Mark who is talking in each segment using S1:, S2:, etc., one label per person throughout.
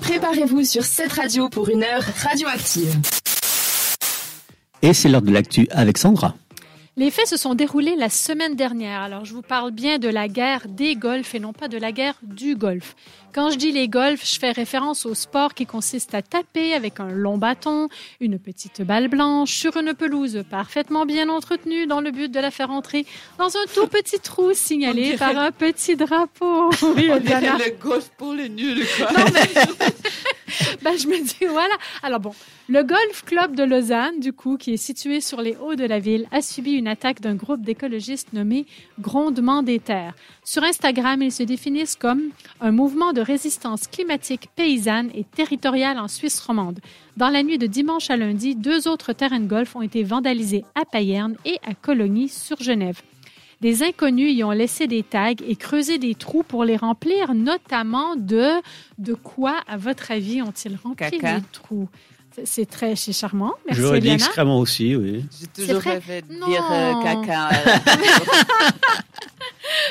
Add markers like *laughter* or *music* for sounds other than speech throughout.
S1: Préparez-vous sur cette radio pour une heure radioactive.
S2: Et c'est l'heure de l'actu avec Sandra.
S3: Les faits se sont déroulés la semaine dernière. Alors, je vous parle bien de la guerre des golfs et non pas de la guerre du golf. Quand je dis les golfs, je fais référence au sport qui consiste à taper avec un long bâton, une petite balle blanche sur une pelouse parfaitement bien entretenue dans le but de la faire entrer dans un tout petit trou signalé par un petit drapeau.
S4: Oui, le golf pour les nuls, quoi.
S3: Non, mais... *laughs* ben, je me dis, voilà. Alors bon, le Golf Club de Lausanne, du coup, qui est situé sur les hauts de la ville, a subi une attaque d'un groupe d'écologistes nommé Grondement des Terres. Sur Instagram, ils se définissent comme un mouvement de résistance climatique paysanne et territoriale en Suisse romande. Dans la nuit de dimanche à lundi, deux autres terrains de golf ont été vandalisés à Payerne et à Colonie sur Genève. Des inconnus y ont laissé des tags et creusé des trous pour les remplir, notamment de de quoi, à votre avis, ont-ils rempli
S4: Caca.
S3: les trous? C'est très c'est charmant. Merci
S2: J'aurais dit excrément aussi, oui.
S4: J'ai toujours
S3: vrai?
S4: rêvé de
S3: Non.
S4: dire euh, caca. *laughs*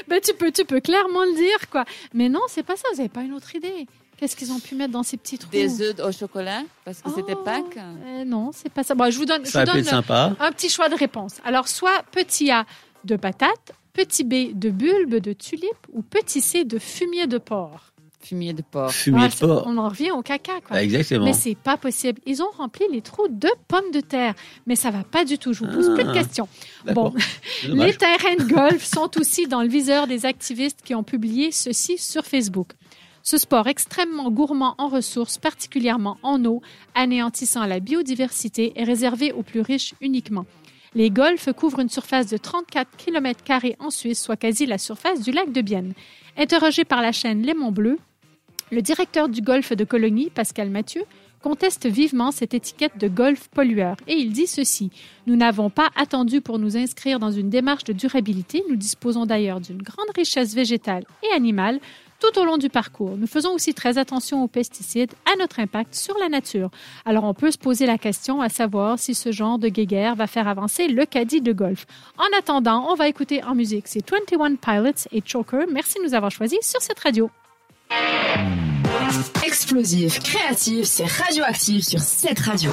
S3: Ben, tu peux tu peux clairement le dire quoi. Mais non, c'est pas ça. Vous n'avez pas une autre idée Qu'est-ce qu'ils ont pu mettre dans ces petits trous?
S4: Des œufs au chocolat, parce que c'était
S3: Oh,
S4: Pâques.
S3: euh, Non, c'est pas ça. Bon, je vous donne, je vous donne
S2: sympa.
S3: un petit choix de réponse. Alors, soit petit A de patates, petit B de bulbe de tulipe ou petit C de fumier de porc.
S4: Fumier de porc.
S2: Fumier
S3: Ah,
S2: de porc.
S3: On en revient au caca, quoi.
S2: Ah, exactement.
S3: Mais c'est pas possible. Ils ont rempli les trous de pommes de terre. Mais ça va pas du tout. Je vous pose plus de
S2: Ah.
S3: questions. Bon, *laughs* les terrains de golf sont aussi dans le viseur des activistes qui ont publié ceci sur Facebook. Ce sport extrêmement gourmand en ressources, particulièrement en eau, anéantissant la biodiversité, est réservé aux plus riches uniquement. Les golfs couvrent une surface de 34 km en Suisse, soit quasi la surface du lac de Bienne. Interrogé par la chaîne Lémon Bleu, le directeur du golf de Colonie, Pascal Mathieu, conteste vivement cette étiquette de golf pollueur et il dit ceci Nous n'avons pas attendu pour nous inscrire dans une démarche de durabilité. Nous disposons d'ailleurs d'une grande richesse végétale et animale tout au long du parcours. Nous faisons aussi très attention aux pesticides, à notre impact sur la nature. Alors on peut se poser la question à savoir si ce genre de guéguerre va faire avancer le caddie de golf. En attendant, on va écouter en musique. C'est 21 Pilots et Choker. Merci de nous avoir choisis sur cette radio.
S1: Explosif, créatif, c'est radioactif sur cette radio.